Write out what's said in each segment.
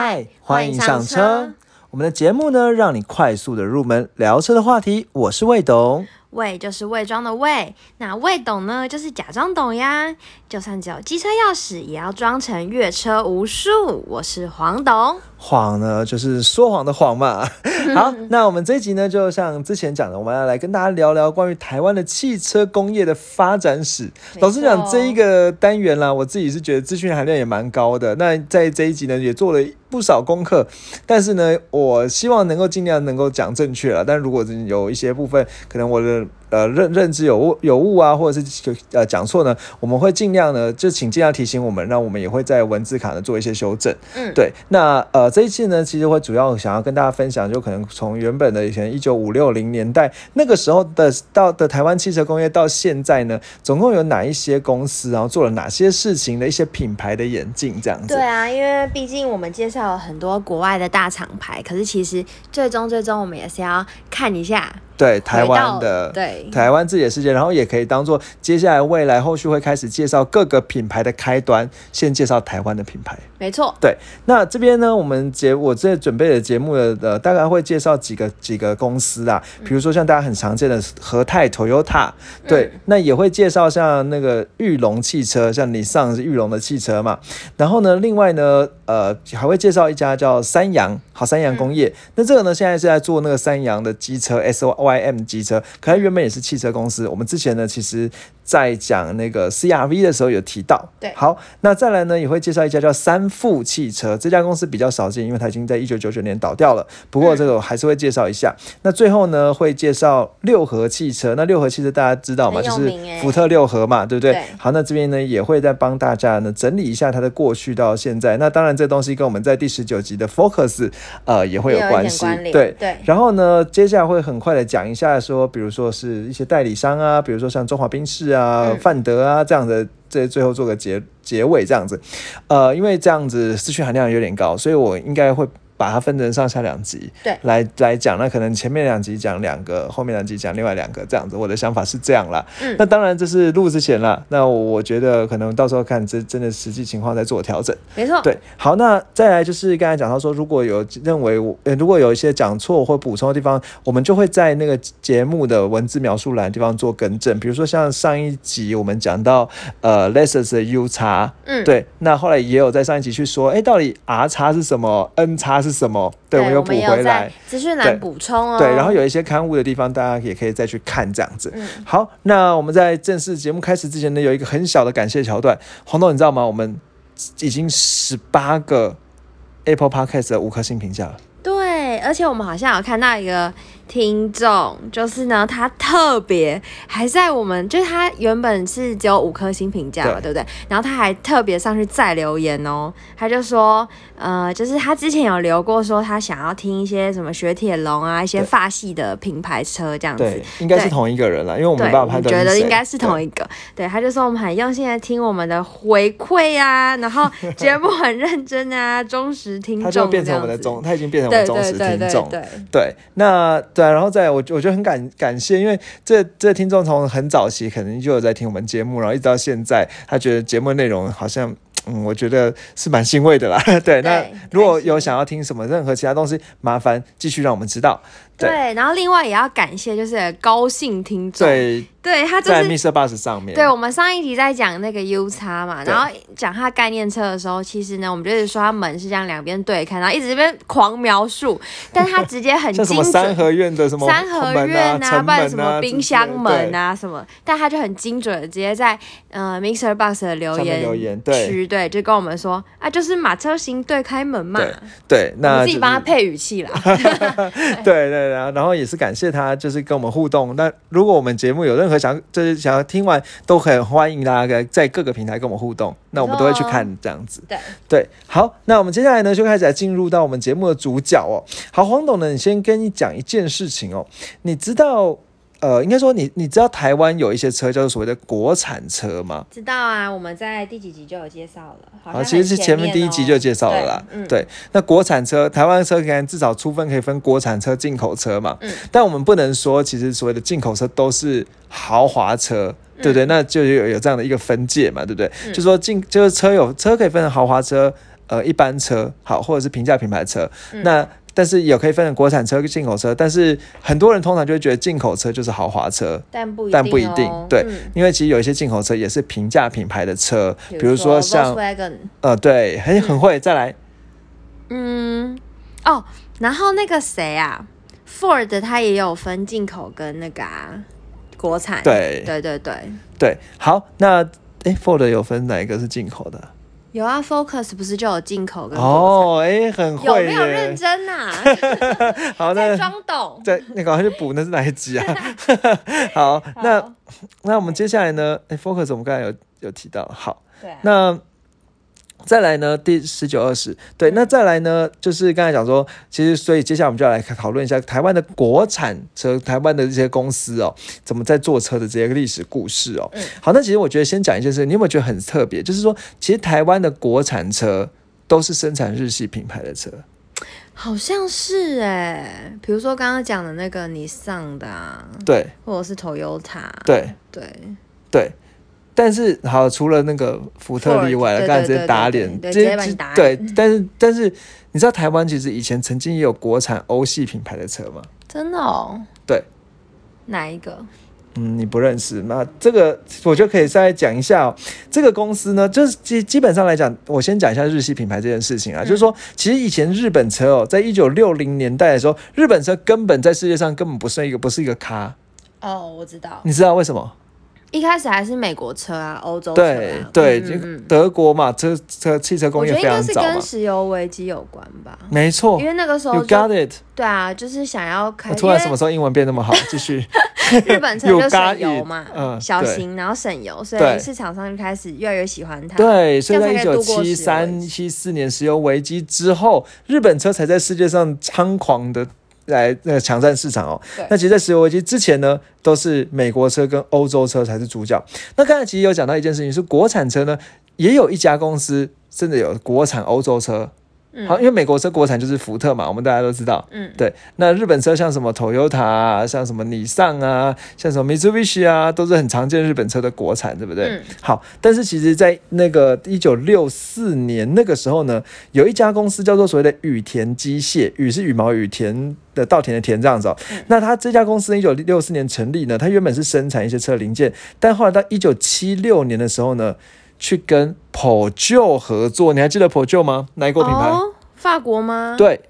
嗨，欢迎上车。我们的节目呢，让你快速的入门聊车的话题。我是魏董，魏就是伪装的魏，那魏董呢，就是假装懂呀。就算只有机车钥匙，也要装成阅车无数。我是黄董，谎呢就是说谎的谎嘛。好，那我们这一集呢，就像之前讲的，我们要来跟大家聊聊关于台湾的汽车工业的发展史。老实讲，这一个单元啦，我自己是觉得资讯含量也蛮高的。那在这一集呢，也做了不少功课，但是呢，我希望能够尽量能够讲正确了。但如果有一些部分可能我的呃认认知有误有误啊，或者是呃讲错呢，我们会尽量呢，就请尽量提醒我们，那我们也会在文字卡呢做一些修正。嗯，对。那呃这一次呢，其实会主要想要跟大家分享，就可能从原本的以前一九五六零年代那个时候的到的台湾汽车工业到现在呢，总共有哪一些公司，然后做了哪些事情的一些品牌的演进这样子。对啊，因为毕竟我们介绍了很多国外的大厂牌，可是其实最终最终我们也是要看一下。对台湾的，对台湾自己的世界，然后也可以当做接下来未来后续会开始介绍各个品牌的开端，先介绍台湾的品牌。没错，对。那这边呢，我们节我这准备的节目的呃，大概会介绍几个几个公司啊，比如说像大家很常见的和泰 Toyota，对，那也会介绍像那个玉龙汽车，像你上是玉龙的汽车嘛。然后呢，另外呢，呃，还会介绍一家叫三洋，好三洋工业。那这个呢，现在是在做那个三洋的机车 S O。Y M 机车，可它原本也是汽车公司。我们之前呢，其实。在讲那个 CRV 的时候有提到，对，好，那再来呢也会介绍一家叫三富汽车，这家公司比较少见，因为它已经在一九九九年倒掉了。不过这个我还是会介绍一下。那最后呢会介绍六合汽车，那六合汽车大家知道嘛？就是福特六合嘛，对不对？好，那这边呢也会再帮大家呢整理一下它的过去到现在。那当然这东西跟我们在第十九集的 Focus 呃也会有关系，对对。然后呢接下来会很快的讲一下说，比如说是一些代理商啊，比如说像中华宾士啊。啊，范德啊，这样的，这最后做个结结尾，这样子，呃，因为这样子资讯含量有点高，所以我应该会。把它分成上下两集，对，来来讲，那可能前面两集讲两个，后面两集讲另外两个，这样子。我的想法是这样啦。嗯，那当然这是录之前啦。那我觉得可能到时候看真真的实际情况再做调整。没错。对，好，那再来就是刚才讲到说，如果有认为我如果有一些讲错或补充的地方，我们就会在那个节目的文字描述栏地方做更正。比如说像上一集我们讲到呃，Lexus 的 U 叉，嗯，对，那后来也有在上一集去说，哎，到底 R 叉是什么，N 叉是什么？对，我们又补回来，资讯栏补充哦。对，然后有一些刊物的地方，大家也可以再去看这样子。嗯，好，那我们在正式节目开始之前呢，有一个很小的感谢桥段。黄豆，你知道吗？我们已经十八个 Apple Podcast 的五颗星评价了。对，而且我们好像有看到一个。听众就是呢，他特别还在我们，就是他原本是只有五颗星评价嘛，对不对？然后他还特别上去再留言哦，他就说，呃，就是他之前有留过，说他想要听一些什么雪铁龙啊，一些发系的品牌车这样子。对，应该是同一个人了，因为我们爸爸判觉得应该是同一个。对，他就说我们很用心的听我们的回馈啊，然后节目很认真啊，忠实听众。他就变成我们的忠，他已经变成我们忠实听众。对对，那。对，然后再我我觉得很感感谢，因为这这听众从很早期可能就有在听我们节目，然后一直到现在，他觉得节目内容好像，嗯，我觉得是蛮欣慰的啦。对，那如果有想要听什么任何其他东西，麻烦继续让我们知道。对，然后另外也要感谢，就是高兴听众。对，对他在 Mr. Bus 上面。对，我们上一集在讲那个 U 叉嘛，然后讲它概念车的时候，其实呢，我们就是说它门是这样两边对开，然后一直这边狂描述，但他直接很精准。三合院的什么三合院啊，不然什么冰箱门啊什么，但他就很精准的直接在呃 Mr. Bus 的留言留言区，对，就跟我们说啊，就是马车型对开门嘛。对，那自己帮他配语气啦。对 对，然后然后也是感。感谢他，就是跟我们互动。那如果我们节目有任何想，就是想要听完，都很欢迎大家在各个平台跟我们互动。那我们都会去看这样子。对对，好，那我们接下来呢，就开始来进入到我们节目的主角哦。好，黄董呢，你先跟你讲一件事情哦。你知道？呃，应该说你你知道台湾有一些车叫做所谓的国产车吗？知道啊，我们在第几集就有介绍了。好，其实是前面第一集就介绍了啦。嗯，对。那国产车，台湾车可能至少粗分可以分国产车、进口车嘛。嗯。但我们不能说，其实所谓的进口车都是豪华车，对不对？那就有有这样的一个分界嘛，对不对？就说进就是车有车可以分成豪华车。呃一般车，好，或者是平价品牌车。嗯那但是也可以分成国产车跟进口车，但是很多人通常就会觉得进口车就是豪华车，但不一定、哦，但不一定对嗯。因为其实有一些进口车也是平价品牌的车，比比如说像呃对，很很会。再来，嗯，哦，然后那个谁啊，Ford 它也有分进口跟那个、啊、国产，对。对对对，对，好，那诶 Ford 有分哪一个是进口的？有啊，Focus 不是就有进口跟？哦，诶，很有会没有认。真呐、好，在那装懂。在那赶快去补，那是哪一集啊？好，那好那我们接下来呢？诶 f o c u s 我们刚才有有提到，好，对啊，那再来呢，第十九、二十，对，那再来呢，就是刚才讲说，其实所以接下来我们就要来讨论一下台湾的国产车，台湾的这些公司哦，怎么在做车的这些历史故事哦。嗯。好，那其实我觉得先讲一件事，你有没有觉得很特别？就是说，其实台湾的国产车都是生产日系品牌的车，好像是哎，比如说刚刚讲的那个尼桑的、啊，对。或者是 Toyota，对。对，对。但是好，除了那个福特例外了，对刚才直接打脸，直接打对，但是但是你知道台湾其实以前曾经也有国产欧系品牌的车吗？真的哦。对，哪一个？嗯，你不认识，那这个我就可以再讲一下、哦。这个公司呢，就是基基本上来讲，我先讲一下日系品牌这件事情啊，就是说，其实以前日本车哦，在一九六零年代的时候，日本车根本在世界上根本不是一个不是一个咖，哦，我知道，你知道为什么？一开始还是美国车啊，欧洲车、啊，对对，就嗯嗯德国嘛，车车汽车工业非常早嘛跟，石油危机有关吧。没错因。为那个时候 You 就 got it！对啊，就是想要开，我突然什么时候英文变那么好？继续。日本车就省油嘛嗯小型，然后省油，所以市场上就开始越来越喜欢它。对，所以在一九七三、七四年石油危机之后，日本车才在世界上猖狂的来那个抢占市场哦。那其实，在石油危机之前呢，都是美国车跟欧洲车才是主角。那刚才其实有讲到一件事情，是国产车呢，也有一家公司甚至有国产欧洲车。嗯好，因为美国车国产就是福特嘛，我们大家都知道。嗯，对，那日本车像什么 Toyota 啊，像什么尼桑啊，像什么 Mitsubishi 啊，都是很常见日本车的国产，对不对？嗯好，但是其实，在那个一九六四年那个时候呢，有一家公司叫做所谓的羽田机械，羽是羽毛羽田的稻田的田这样子哦。那它这家公司一九六四年成立呢，它原本是生产一些车零件，但后来到一九七六年的时候呢，去跟 Peugeot 合作，你还记得 Peugeot 吗？哪一国品牌？哦，法国吗？，对，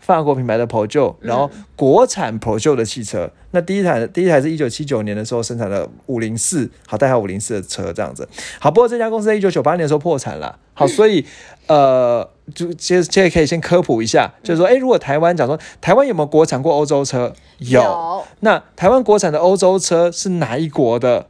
法国品牌的 Peugeot，然后国产 Peugeot 的汽车。那第一台第一台是一九七九年的时候生产的五零四，好，代号五零四的车这样子。好，不过这家公司在一九九八年的时候破产了。好，所以 呃，就接接着可以先科普一下，就是说，哎，如果台湾讲说台湾有没有国产过欧洲车？有。那台湾国产的欧洲车是哪一国的？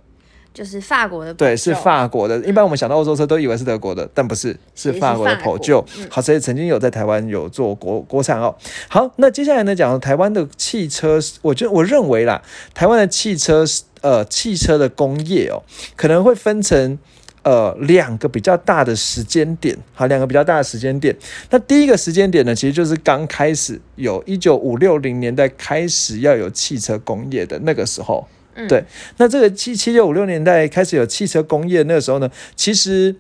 就是法国的，对，是。法国的。一般我们想到欧洲车都以为是德国的，但不是，是法国的法国 Peugeot 嗯。好，所以曾经有在台湾有做国国产哦。好，那接下来呢，讲台湾的汽车，我觉得我认为啦，台湾的汽车呃汽车的工业哦，可能会分成。呃，两个比较大的时间点，好，两个比较大的时间点。那第一个时间点呢，其实就是刚开始有一九五六零年代开始要有汽车工业的那个时候，嗯对，那这个七七六五六年代开始有汽车工业那个时候呢，其实。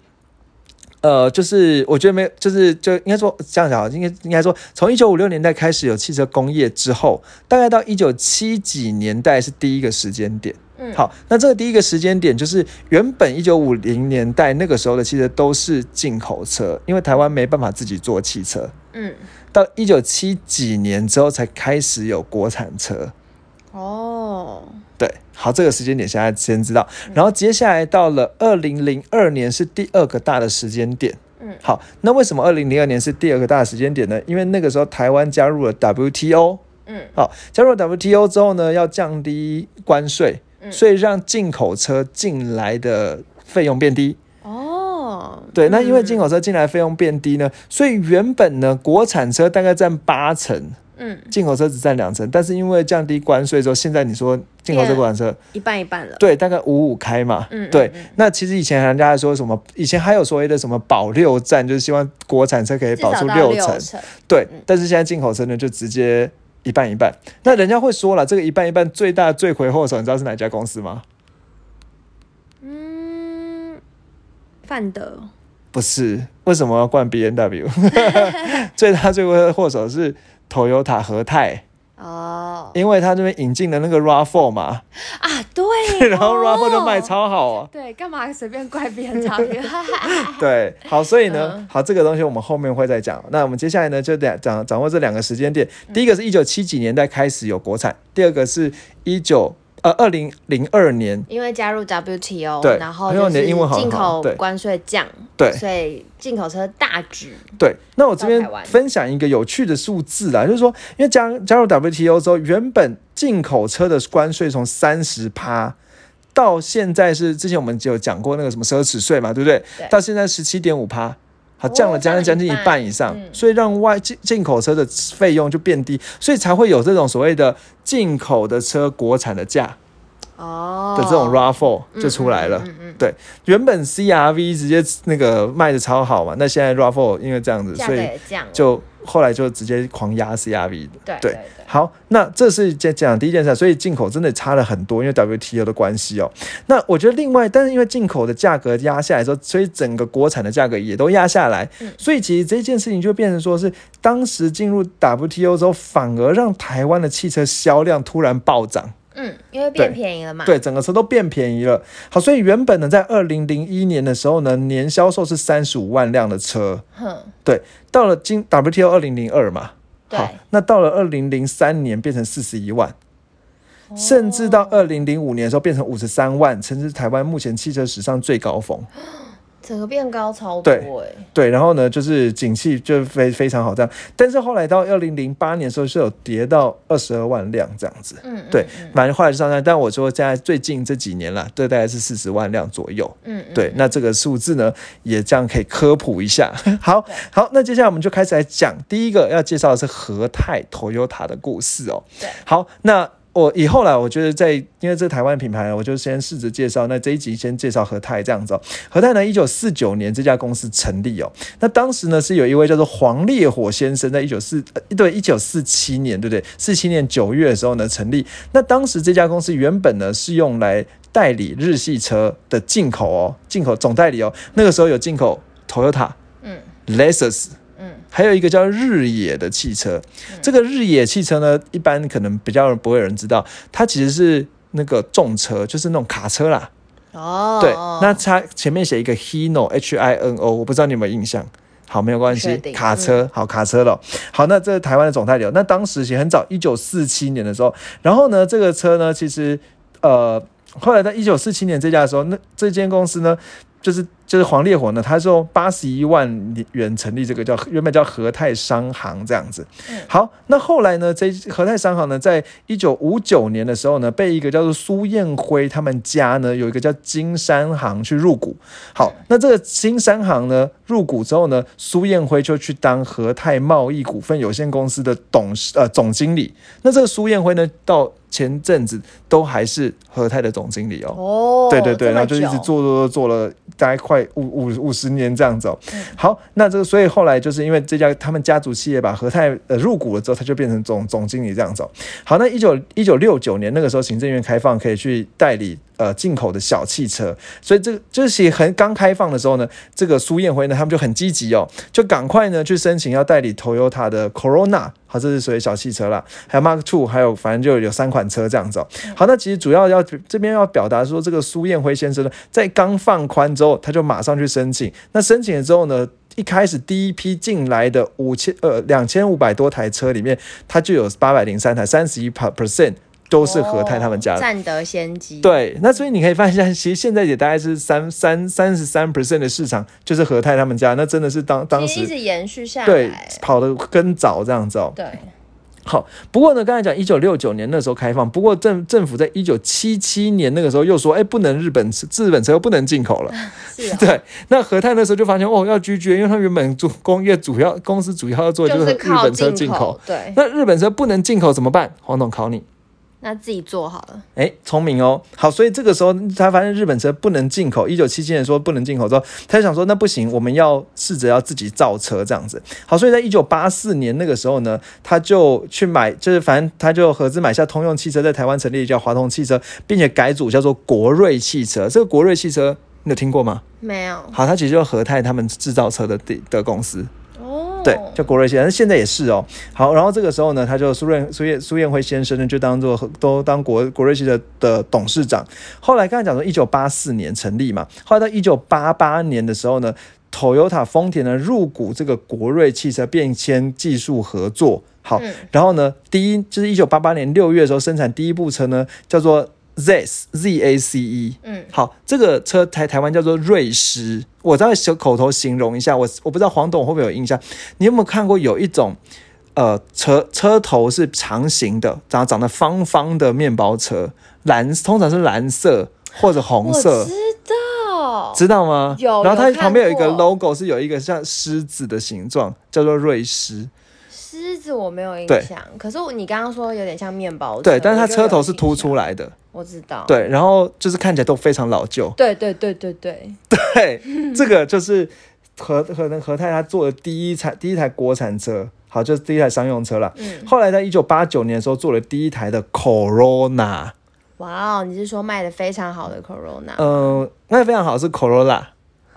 呃，就是我觉得没有，就是就应该说这样讲，应该应该说，从一九五六年代开始有汽车工业之后，大概到一九七几年代是第一个时间点。嗯，好，那这个第一个时间点就是原本一九五零年代那个时候的汽车都是进口车，因为台湾没办法自己做汽车，嗯，到一九七几年之后才开始有国产车。哦，对，好，这个时间点现在先知道，然后接下来到了二零零二年是第二个大的时间点。嗯好，那为什么二零零二年是第二个大的时间点呢？因为那个时候台湾加入了 WTO。嗯，好，加入了 WTO 之后呢，要降低关税，嗯所以让进口车进来的费用变低。哦，对，那因为进口，口车进来费用变低呢，所以原本呢国产车大概占八成，嗯，进口车只占两成，但是因为降低关税之后，现在你说进口车、变国产车，一半一半了。对，大概五五开嘛。嗯，嗯对嗯，那其实以前人家还说什么，以前还有所谓的什么保六战，就是希望国产车可以保至少到出六成。成。对嗯，但是现在进口车呢，就直接一半一半。那人家会说了，这个一半一半最大罪魁祸首，你知道是哪家公司吗？嗯，范德不是，为什么要冠 B N W？最大罪魁祸首是 Toyota 和泰。哦因为他这边引进的那个 RAV4 嘛，啊，对，然后 RAV4 就卖哦。超好啊。对，干嘛随便怪别人 W？对，好，所以呢，嗯好，这个东西我们后面会再讲。那我们接下来呢，就得掌掌握这两个时间点。第一个是一九七几年代开始有国产，第二个是一九呃二零零二年，因为加入 WTO，对然后进口关税降，对所以进口车大举。对。那我这边分享一个有趣的数字啦，就是说，因为加加入 WTO 之后，原本进口车的关税从三十趴。到现在是之前我们就有讲过那个什么奢侈税嘛，对不对？对到现在十七点五趴，好哦降了将近将近一半半以上，嗯。所以让外进进口车的费用就变低，所以才会有这种所谓的进口的车国产的价哦。的这种 RAV4 就出来了。嗯嗯嗯对，原本 CRV 直接那个卖的超好嘛，那现在 RAV4 因为这样子，所以就后来就直接狂压 CRV 对对对好，那这是讲讲第一件事，所以进口真的差了很多，因为 WTO 的关系哦。那我觉得另外，但是因为进口的价格压下来之后，所以整个国产的价格也都压下来，嗯所以其实这件事情就变成说是当时进入 WTO 之后，反而让台湾的汽车销量突然暴涨。嗯，因为变便宜了嘛。对，整个车都变便宜了。好，所以原本呢，在二零零一年的时候呢，年销售是三十五万辆的车，哼，到了今 WTO 二零零二嘛，对好，那到了二零零三年变成四十一万，甚至到二零零五年的时候变成五十三万，甚至台湾目前汽车史上最高峰。整个变高超多对哎。对，然后呢，就是景气就非非常好这样，但是后来到二零零八年的时候是有跌到二十二万辆这样子。嗯，嗯对，反正后来就上山，但我说现在最近这几年啦，这大概是四十万辆左右。嗯嗯，对，那这个数字呢，也这样可以科普一下。好好，那接下来我们就开始来讲第一个要介绍的是和泰 Toyota 的故事哦。对，好，那我以后来，我觉得在因为这台湾品牌，我就先试着介绍。那这一集先介绍和泰这样子哦。和泰呢，一九四九年这家公司成立哦。那当时呢是有一位叫做黄烈火先生，在一九四呃对一九四七年对不对？四七年九月的时候呢成立。那当时这家公司原本呢是用来代理日系车的进口哦，进口总代理哦。那个时候有进口 Toyota、嗯 Lexus。嗯还有一个叫日野的汽车，这个日野汽车呢，一般可能比较不会有人知道，它其实是那个重车，就是那种卡车啦。哦，对，那它前面写一个 Hino H I N O，我不知道你有没有印象。好，没有关系卡车，好卡车了。好，那这是台湾的总代理哦。那当时其实很早，一九四七年的时候，然后呢，这个车呢，其实呃，后来在一九四七年这家的时候，那这间公司呢，就是就是黄烈火呢，他是用八十一万元成立这个叫原本叫和泰商行这样子。嗯好，那后来呢，这和泰商行呢，在一九五九年的时候呢，被一个叫做苏燕辉他们家呢有一个叫金山行去入股。好，那这个金山行呢入股之后呢，苏燕辉就去当和泰贸易股份有限公司的董事呃总经理。那这个苏燕辉呢，到前阵子都还是和泰的总经理哦。哦，对对对，然后就一直，做做做做了大概快五五五十年这样子哦。嗯好，那这个所以后来就是因为这家他们家族企业把和泰呃入股了之后，他就变成总总经理这样子、哦。好，那一九一九六九年那个时候行政院开放可以去代理呃进口的小汽车，所以这个就是很刚开放的时候呢，这个苏燕辉呢他们就很积极哦，就赶快呢去申请要代理 Toyota 的 Corona。好，这是属于小汽车啦，还有 Mark Two，还有反正就有三款车这样子、哦。好，那其实主要要这边要表达说，这个苏燕辉先生呢，在刚放宽之后，他就马上去申请。那申请了之后呢，一开始第一批进来的五千呃两千五百多台车里面，它就有八百零三台，三十一 percent 都是和泰他们家的。哦占得先机，，对，那所以你可以发现，其实现在也大概是三三三十三 percent 的市场就是和泰他们家，那真的是当当时一直延续下对来，跑得更早这样子哦。对，好，不过呢，刚才讲一九六九年那时候开放，不过政政府在一九七七年那个时候又说，哎，不能日本车日本车不能进口了。是啊，对，那和泰那时候就发现哦要拒绝，因为他原本主工业主要公司主要要做就是日本车进进口，，对，那日本车不能进口怎么办？黄总考你。那自己做好了，哎，聪明哦。好，所以这个时候他发现日本车不能进口，一九七七年说不能进口之后，他就想说那不行，我们要试着要自己造车这样子。好，所以在一九八四年那个时候呢，他就去买，就是反正他就合资买下通用汽车，在台湾成立叫华通汽车，并且改组叫做国瑞汽车。这个国瑞汽车你有听过吗？没有好，它其实就是和泰他们制造车的的的公司，哦，对，叫国瑞先生，现在也是哦。好，然后这个时候呢，他就苏燕苏燕苏燕辉先生呢，就当做都当国国瑞汽车的董事长。后来刚才讲说，一九八四年成立嘛，后来到一九八八年的时候呢，Toyota 丰田呢入股这个国瑞汽车，变迁技术合作。好，嗯然后呢，第一就是一九八八年六月的时候生产第一部车呢，叫做 Zace Z A C E。嗯，好，这个车台台湾叫做瑞狮，我再小口头形容一下，我我不知道黄董会不会有印象，你有没有看过有一种呃车车头是长形的，长长得方方的面包车，蓝通常是蓝色或者红色。知道，知道吗？有然后它旁边有一个 logo，是有一个像狮子的形状，叫做瑞狮。狮子我没有印象，可是你刚刚说有点像面包车，对，但是它车头是凸，出来的。我知道，对，然后就是看起来都非常老旧。对对对对对，对，这个就是和和能和泰他做的第一台第一台国产车，好，就是第一台商用车了。嗯，后来在一九八九年的时候做了第一台的 Corona，哇哦，你是说卖的非常好的 Corona？嗯、那非常好是 Corolla，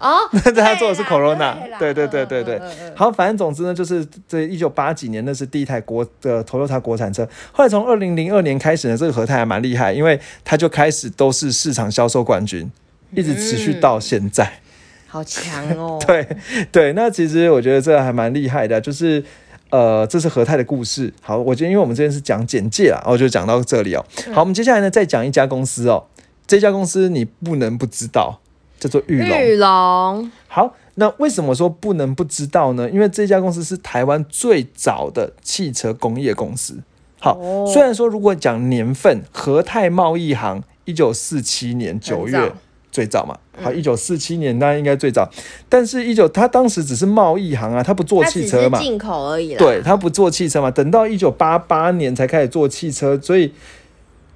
哦，但是他做的是 Corona，对对对对对好，反正总之呢，就是这一九八几年那是第一台国的 Toyota 国产车。后来从二零零二年开始呢，这个和泰还蛮厉害，因为它就开始都是市场销售冠军，一直持续到现在。好强哦，对对，那其实我觉得这还蛮厉害的，就是呃，这是和泰的故事。好，我觉得因为我们这边是讲简介啊，我就讲到这里哦。好，我们接下来呢再讲一家公司哦，这家公司你不能不知道，叫做玉龙。玉龙，好，那为什么说不能不知道呢？因为这家公司是台湾最早的汽车工业公司。好，哦。虽然说如果讲年份，和泰贸易行一九四七年九月最早。嘛，好，一九四七年那应该最早，但是一九他当时只是贸易行啊，他不做汽车嘛，进口而已啦，对，他不做汽车嘛，等到一九八八年才开始做汽车，所以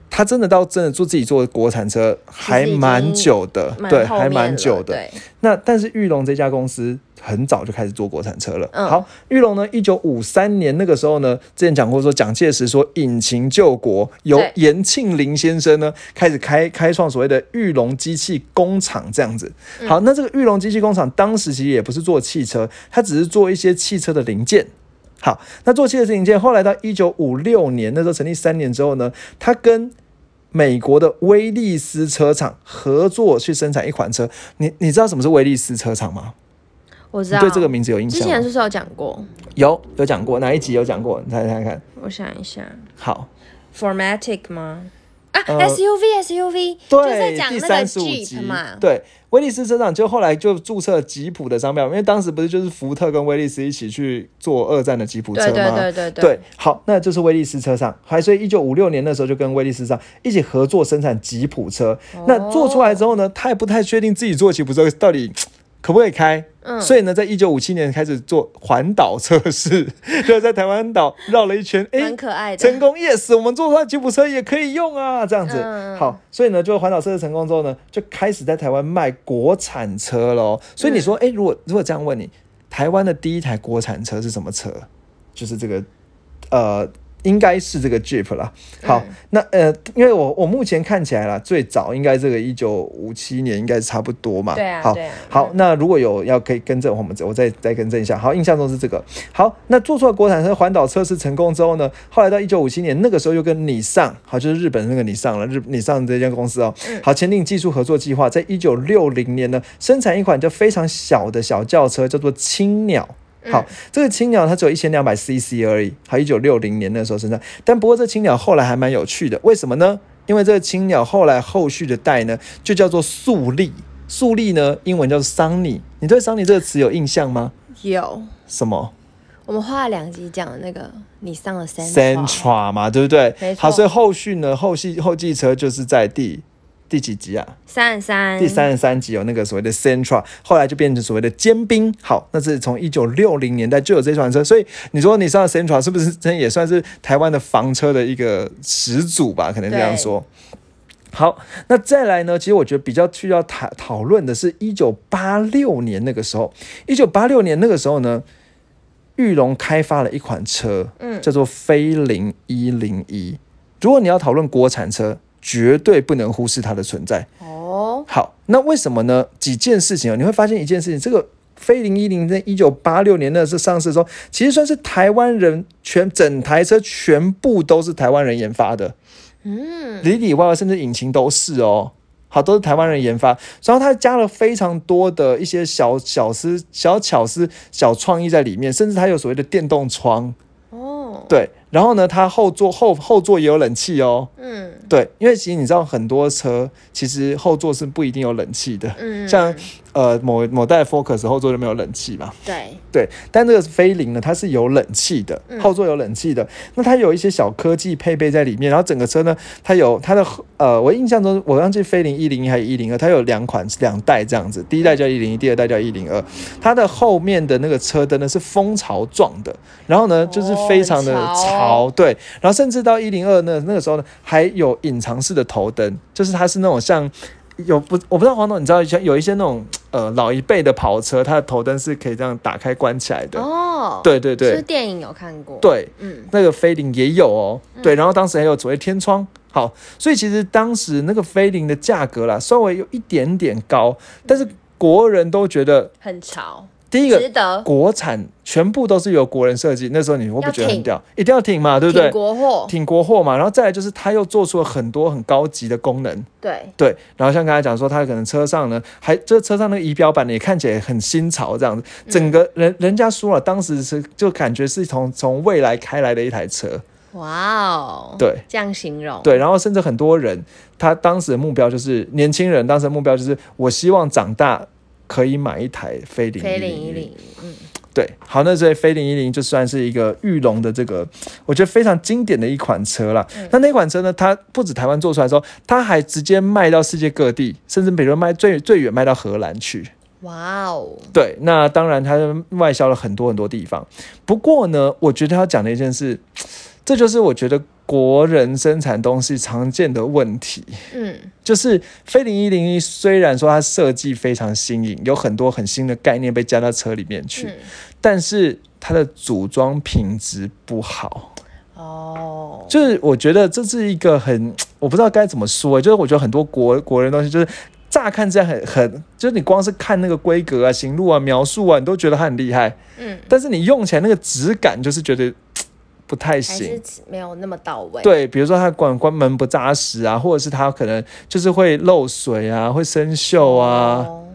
他真的到真的做自己做的国产车还蛮久的，对，还蛮久的。对，那但是玉龙这家公司很早就开始做国产车了。嗯好，玉龙呢，一九五三年那个时候呢，之前讲过说蒋介石说引擎救国，由对严庆林先生呢开始开开创所谓的玉龙机器工厂这样子。嗯好，那这个玉龙机器工厂当时其实也不是做汽车，它只是做一些汽车的零件。好，那做汽车零件，后来到一九五六年，那时候成立三年之后呢，它跟美国的威利斯车厂合作去生产一款车。你你知道什么是威利斯车厂吗？我知道。你对这个名字有印象之？前是不是有讲过？有有讲过，哪一集有讲过？你猜猜看。我想一下好，，Formatic 吗？啊、呃 s u v SUV，就在对，第讲那个三十五集 Jeep 嘛，，对，威利斯车厂就后来就注册吉普的商标，因为当时不是就是福特跟威利斯一起去做二战的吉普车对吗？对对对对，好，那就是威利斯车厂，还所以一九五六年的时候就跟威利斯厂一起合作生产吉普车。哦那做出来之后呢，他也不太确定自己做吉普车到底可不可以开，嗯所以呢，在一九五七年开始做环岛测试，就在台湾岛绕了一圈，哎、很可爱的。成功，yes，我们做出来的吉普车也可以用啊，这样子。嗯好，所以呢，就环岛测试成功之后呢，就开始在台湾卖国产车喽。所以你说，嗯哎、如果如果这样问你，台湾的第一台国产车是什么车？就是这个，呃。应该是这个 Jeep 啦。好，嗯那呃，因为我我目前看起来啦，最早应该这个一九五七年应该是差不多嘛。对啊好啊，好，那如果有要可以更正，我们我再再更正一下。好，印象中是这个。好，那做出了国产车环岛测试成功之后呢，后来到一九五七年，那个时候又跟你上，好，就是日本那个你上了，日你上这间公司哦，好，签订技术合作计划，在一九六零年呢，生产一款叫非常小的小轿车，叫做青鸟。好，这个青鸟它只有一千两百 CC 而已，还，一九六零年那时候生产，但不过这青鸟后来还蛮有趣的，为什么呢？因为这个青鸟后来后续的代呢，就叫做速力，速力呢英文叫做 Sunny，你对 Sunny 这个词有印象吗？有，什么？我们花了两集讲的那个你上了 Sentra，Sentra 嘛，对不对没？错好，所以后续呢，后续后继车就是在第第几集啊？三十三，第三十三集有那个所谓的 centra 后来就变成所谓的尖兵。好，那是从一九六零年代就有这款车，所以你说你上的 Sentra 是不是真也算是台湾的房车的一个始祖吧？可能这样说。好，那再来呢？其实我觉得比较需要讨讨论的是，一九八六年那个时候，一九八六年那个时候呢，玉龙开发了一款车，嗯叫做飞凌一零一。如果你要讨论国产车，绝对不能忽视它的存在。哦，好，那为什么呢？几件事情哦，你会发现一件事情，这个飞凌一零在一九八六年那时候上市的时候，其实算是台湾人全整台车全部都是台湾人研发的，嗯，里里外外甚至引擎都是哦。好，都是台湾人研发，然后他加了非常多的一些小小思、小巧思、小创意在里面，甚至它有所谓的电动窗，哦，对。然后呢，它后座后后座也有冷气哦，嗯。对，因为其实你知道很多车其实后座是不一定有冷气的，嗯，像呃某某代 Focus 后座就没有冷气嘛，对，对，但这个飞凌呢，它是有冷气的，嗯。后座有冷气的。那它有一些小科技配备在里面，然后整个车呢，它有它的呃，我印象中我忘记飞凌一零一还是一零二，它有两款两代这样子，第一代叫一零一，第二代叫一零二。它的后面的那个车灯呢是蜂巢状的，然后呢就是非常的哦很潮潮，对，然后甚至到一零二那那个时候呢还有隐藏式的头灯，就是它是那种像。有不，我不知道黄总，你知道像有一些那种呃老一辈的跑车，它的头灯是可以这样打开关起来的。哦，，对对对。是电影有看过，，对，嗯。那个飞凌也有哦，对，然后当时还有所谓天窗，好，所以其实当时那个飞凌的价格啦，稍微有一点点高，但是国人都觉得很潮，第一个国产全部都是由国人设计，那时候你会不会觉得很屌？一定要挺嘛，对不对？挺？国货，挺国货嘛，然后再来就是它又做出了很多很高级的功能，对，对，然后像刚才讲说，它可能车上呢，还这车上那个仪表板呢，也看起来很新潮这样子，整个人人家说了，当时是就感觉是从从未来开来的一台车，哇哦，对，这样形容，对，然后甚至很多人，他当时的目标就是年轻人，当时的目标就是我希望长大可以买一台飞凌飞零一零，嗯，对，好，那这飞凌一零就算是一个玉龙的这个，我觉得非常经典的一款车了。嗯那那款车呢，它不止台湾做出来之后，它还直接卖到世界各地，甚至比如卖最最远卖到荷兰去。哇哦，对，那当然它外销了很多很多地方。不过呢，我觉得要讲的一件事，这就是我觉得国人生产东西常见的问题。嗯，就是飞零一零一，虽然说它设计非常新颖，有很多很新的概念被加到车里面去，嗯。但是它的组装品质不好。哦，就是我觉得这是一个很，我不知道该怎么说，就是我觉得很多国国人东西，就是乍看这样很很，就是你光是看那个规格啊、行路啊、描述啊，你都觉得它很厉害，嗯，但是你用起来那个质感，就是觉得不太行。没有那么到位，，对，比如说它关关门不扎实啊，或者是它可能就是会漏水啊，会生锈啊。哦，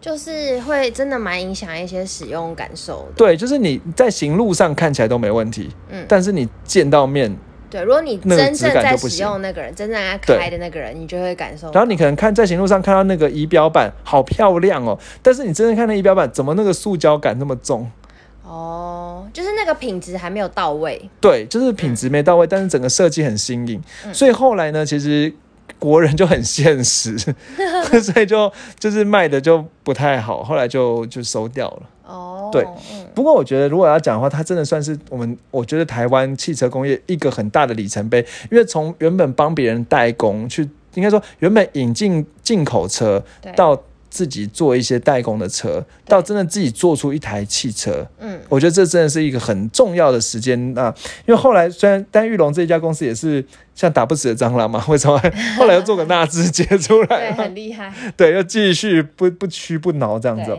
就是会真的蛮影响一些使用感受的，对，就是你在行路上看起来都没问题，嗯但是你见到面，对，如果你真正在使用那个人，真正在对开的那个人，你就会感受，然后你可能看在行路上看到那个仪表板好漂亮哦，但是你真正看那仪表板，怎么那个塑胶感那么重？哦，就是那个品质还没有到位，对，就是品质没到位，但是整个设计很新颖，嗯。所以后来呢，其实国人就很现实，所以就就是卖的就不太好，后来就就收掉了。哦，对嗯，不过我觉得，如果要讲的话，它真的算是我们我觉得台湾汽车工业一个很大的里程碑，因为从原本帮别人代工去，应该说原本引进进口车，对，到自己做一些代工的车，到真的自己做出一台汽车，嗯，我觉得这真的是一个很重要的时间啊因为后来虽然丹玉龙这一家公司也是像打不死的蟑螂嘛，为什么？后来又做个纳智捷出来。对，来？很厉害，对，又继续不不屈不挠这样子。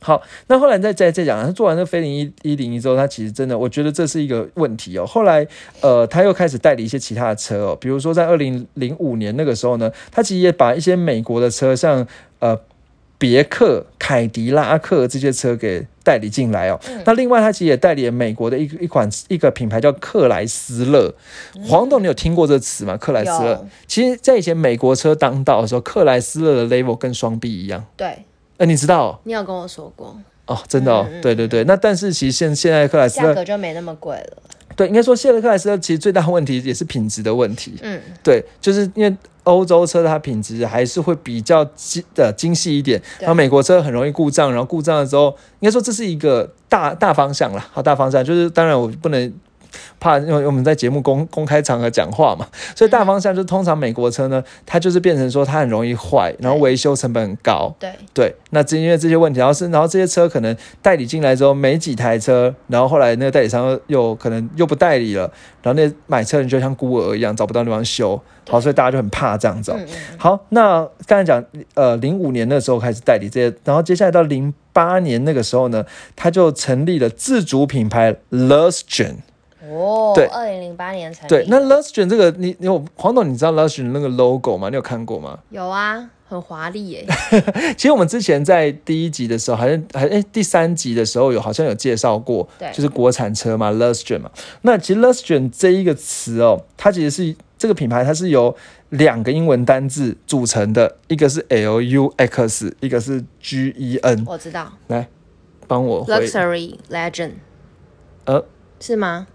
好，那后来再再再讲，他做完那飞凌一一零一之后，他其实真的，我觉得这是一个问题哦。后来，呃，他又开始代理一些其他的车哦，比如说在二零零五年那个时候呢，他其实也把一些美国的车，像呃别克、凯迪拉克这些车给代理进来哦。嗯那另外，他其实也代理了美国的一一款一个品牌叫克莱斯勒。黄董，你有听过这个词吗？克莱斯勒，其实，在以前美国车当道的时候，克莱斯勒的 level 跟双 B 一样。对，呃，你知道哦？你有跟我说过，哦，真的哦，嗯嗯对对对。那但是其实现现在克莱斯价勒，格就没那么贵了，对，应该说谢尔克莱斯勒其实最大的问题也是品质的问题。嗯，对，就是因为欧洲车它品质还是会比较精的精细一点，然后美国车很容易故障，然后故障了之后，应该说这是一个大大方向了，好大方向。就是当然我不能怕因为我们在节目公公开场合讲话嘛，所以大方向就通常美国车呢，它就是变成说它很容易坏，然后维修成本很高。对，对，那正因为这些问题，然后是然后这些车可能代理进来之后没几台车，然后后来那个代理商又又可能又不代理了，然后那买车人就像孤儿一样找不到地方修，好，所以大家就很怕这样子、好，那刚才讲，呃，零五年那时候开始代理这些，然后接下来到零八年那个时候呢，他就成立了自主品牌 Lustgen。哦，对二零零八年成立对，那 Lustgen 这个，你你有黄董，你知道 Lustgen 那个 logo 吗？你有看过吗？有啊，很华丽耶，其实我们之前在第一集的时候，好像还哎第三集的时候有好像有介绍过，对就是国产车嘛，Lustgen 嘛。那其实 Lustgen 这一个词哦，它其实是这个品牌，它是由两个英文单字组成的，一个是 L U X，一个是 G E N。我知道来，帮我。，luxury legend 呃，是吗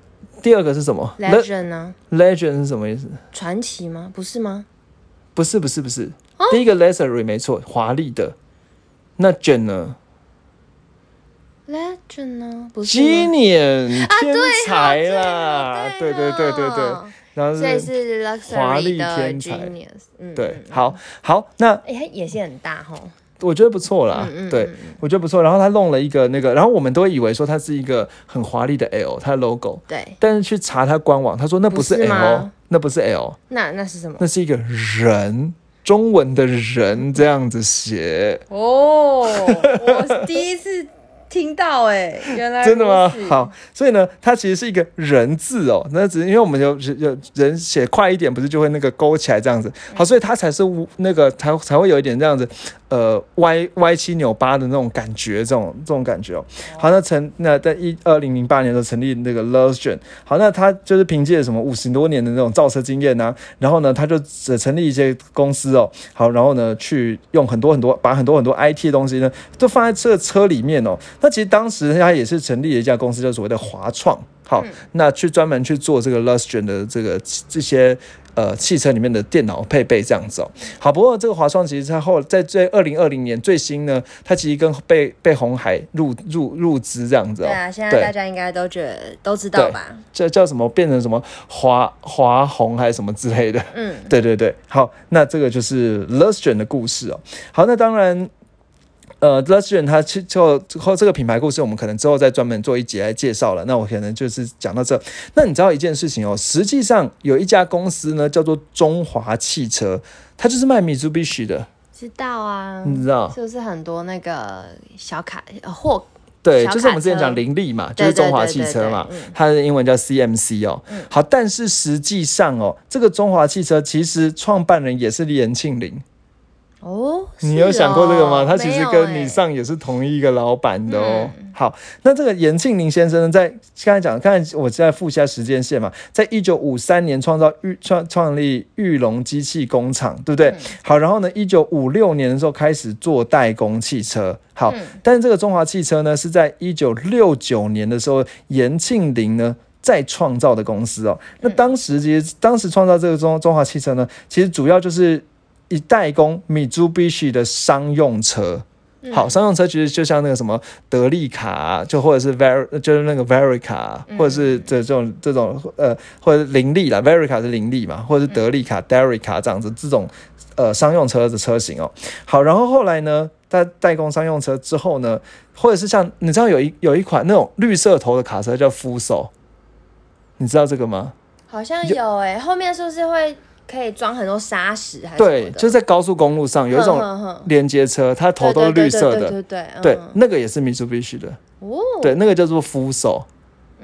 第二个是什么 Le-？legend 呢？？Legend 是什么意思？传奇吗？不是吗？不是，不是，不是。哦第一个 luxury 没错，华丽的。那 gen 呢 legend 呢？不是吗？Genius 天对才哦啦！对对对对对，然后是是华丽 luxury 的天才嗯，对嗯，好好，那哎，它野心很大哈，我觉得不错啦，嗯嗯对嗯我觉得不错。然后他弄了一个那个，然后我们都以为说它是一个很华丽的 L，它的 logo，对，但是去查它官网，他说那不是不是 L，吗那不是 L，那那是什么？那是一个人，中文的人这样子写。哦，我第一次听到，哎，原来真的吗？好，所以呢，它其实是一个人字哦。那只是因为我们有有人写快一点，不是就会那个勾起来这样子。好，所以它才是那个才才会有一点这样子，呃，歪歪七扭八的那种感觉，这种这种感觉哦。好，那成那在一二零零八年的时候成立那个 Lustgen。好，那他就是凭借什么五十多年的那种造车经验呢、然后呢，他就只成立一些公司哦。好，然后呢，去用很多很多把很多很多 IT 的东西呢，都放在这个车里面哦。那其实当时他也是成立了一家公司，叫所谓的华创。好，那去专门去做这个 Lustgen 的这个这些呃汽车里面的电脑配备这样子哦。好，不过这个华创其实它后在最二零二零年最新呢，它其实跟被被红海入入入资这样子哦。对啊，现在大家应该都觉得都知道吧？这叫什么变成什么华华红还是什么之类的？嗯，对对对，好，那这个就是 Lustgen 的故事哦。好，那当然。呃 l u s t r n 它其就之后这个品牌故事，我们可能之后再专门做一节来介绍了。那我可能就是讲到这。那你知道一件事情哦，实际上有一家公司呢，叫做中华汽车，它就是卖 Mitsubishi 的，知道啊，你知道？是不是很多那个小卡呃货？对，就是我们之前讲林立嘛，就是中华汽车嘛对对嗯，它的英文叫 CMC 哦。好，但是实际上哦，这个中华汽车其实创办人也是严庆林。哦，你有想过这个吗？哦他其实跟你上也是同一个老板的哦。嗯好，那这个严庆林先生呢，在刚才讲，刚才我在复一下时间线嘛，在一九五三年创造玉创创立玉龙机器工厂，对不对？嗯好，然后呢，一九五六年的时候开始做代工汽车。好，嗯但是这个中华汽车呢，是在一九六九年的时候，严庆林呢。再创造的公司哦，那当时其实当时创造这个中中华汽车呢，其实主要就是以代工 Mitsubishi 的商用车。好，商用车其实就像那个什么德利卡、啊，就或者是 Ver，就是那个 Verica，、啊或者是这这种这种呃，或者林立啦，Verica 是林立嘛，或者是德利卡、Derica 这样子这种呃商用车的车型哦。好，然后后来呢，在代工商用车之后呢，或者是像你知道有一有一款那种绿色头的卡车叫 f u s o，你知道这个吗？好像有诶、后面是不是会可以装很多沙石还是对，的。就是在高速公路上有一种连接车，它头都是绿色的，对对对对对嗯，那个也是 Mitsubishi 的，哦，对，那个叫做扶手。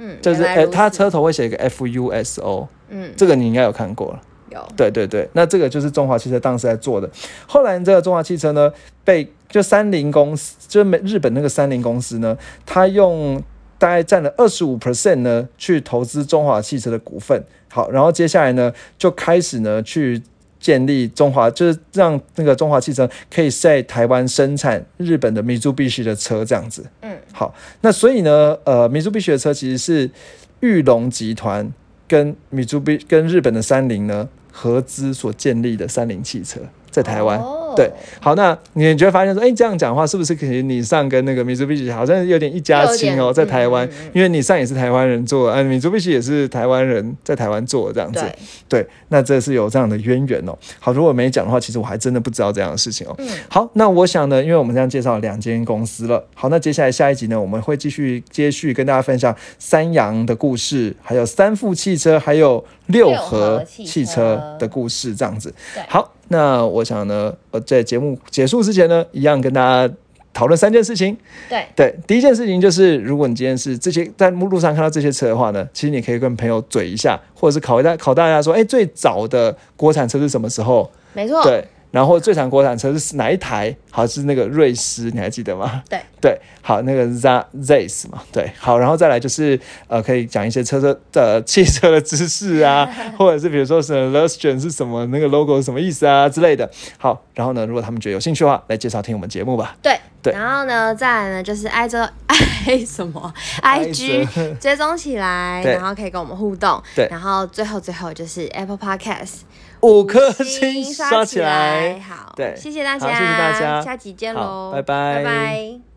嗯，就是诶，它车头会写一个 F U S O，嗯。这个你应该有看过了。有。对对对，那这个就是中华汽车当时在做的。后来这个中华汽车呢，被就三菱公司，就是美日本那个三菱公司呢，它用大概占了二十五 percent 呢，去投资中华汽车的股份。好，然后接下来呢，就开始呢去。建立中华就是让那个中华汽车可以在台湾生产日本的 Mitsubishi 的车这样子。嗯，好，那所以呢，呃，Mitsubishi 的车其实是玉龙集团跟 Mitsubishi 跟日本的三菱呢合资所建立的三菱汽车，在台湾。哦哦，对，好，那你就会发现说，哎，这样讲话是不是可能你上跟那个米珠必须好像有点一家亲哦，在台湾嗯嗯，因为你上也是台湾人做，啊，米珠必须也是台湾人在台湾做这样子，对，对，那这是有这样的渊源哦。好，如果没讲的话，其实我还真的不知道这样的事情哦。嗯。好，那我想呢，因为我们这样介绍了两间公司了，好，那接下来下一集呢，我们会继续接续跟大家分享三洋的故事，还有三富汽车，还有六六合合汽车。的故事，这样子。好，那我想呢，呃，在节目结束之前呢，一样跟大家。讨论三件事情，对，对，第一件事情就是，如果你今天是这些在路上看到这些车的话呢，其实你可以跟朋友嘴一下，或者是考大考大家说，哎，最早的国产车是什么时候？没错，对，然后最长国产车是哪一台？好是那个瑞狮，你还记得吗？对 对，好那个 Z Zays 嘛，对，好，然后再来就是呃，可以讲一些车车的汽车的知识啊，或者是比如说是 Lustron 是什么，那个 logo 是什么意思啊之类的。好，然后呢，如果他们觉得有兴趣的话，来介绍听我们节目吧。对对然后呢，再来呢就是 i 周 i 什么 IG 追踪起来，然后可以跟我们互动。对然后最后最后就是 Apple Podcast 五颗星刷刷起来。好，对谢谢大家，好谢谢大家下集见喽，拜拜拜拜。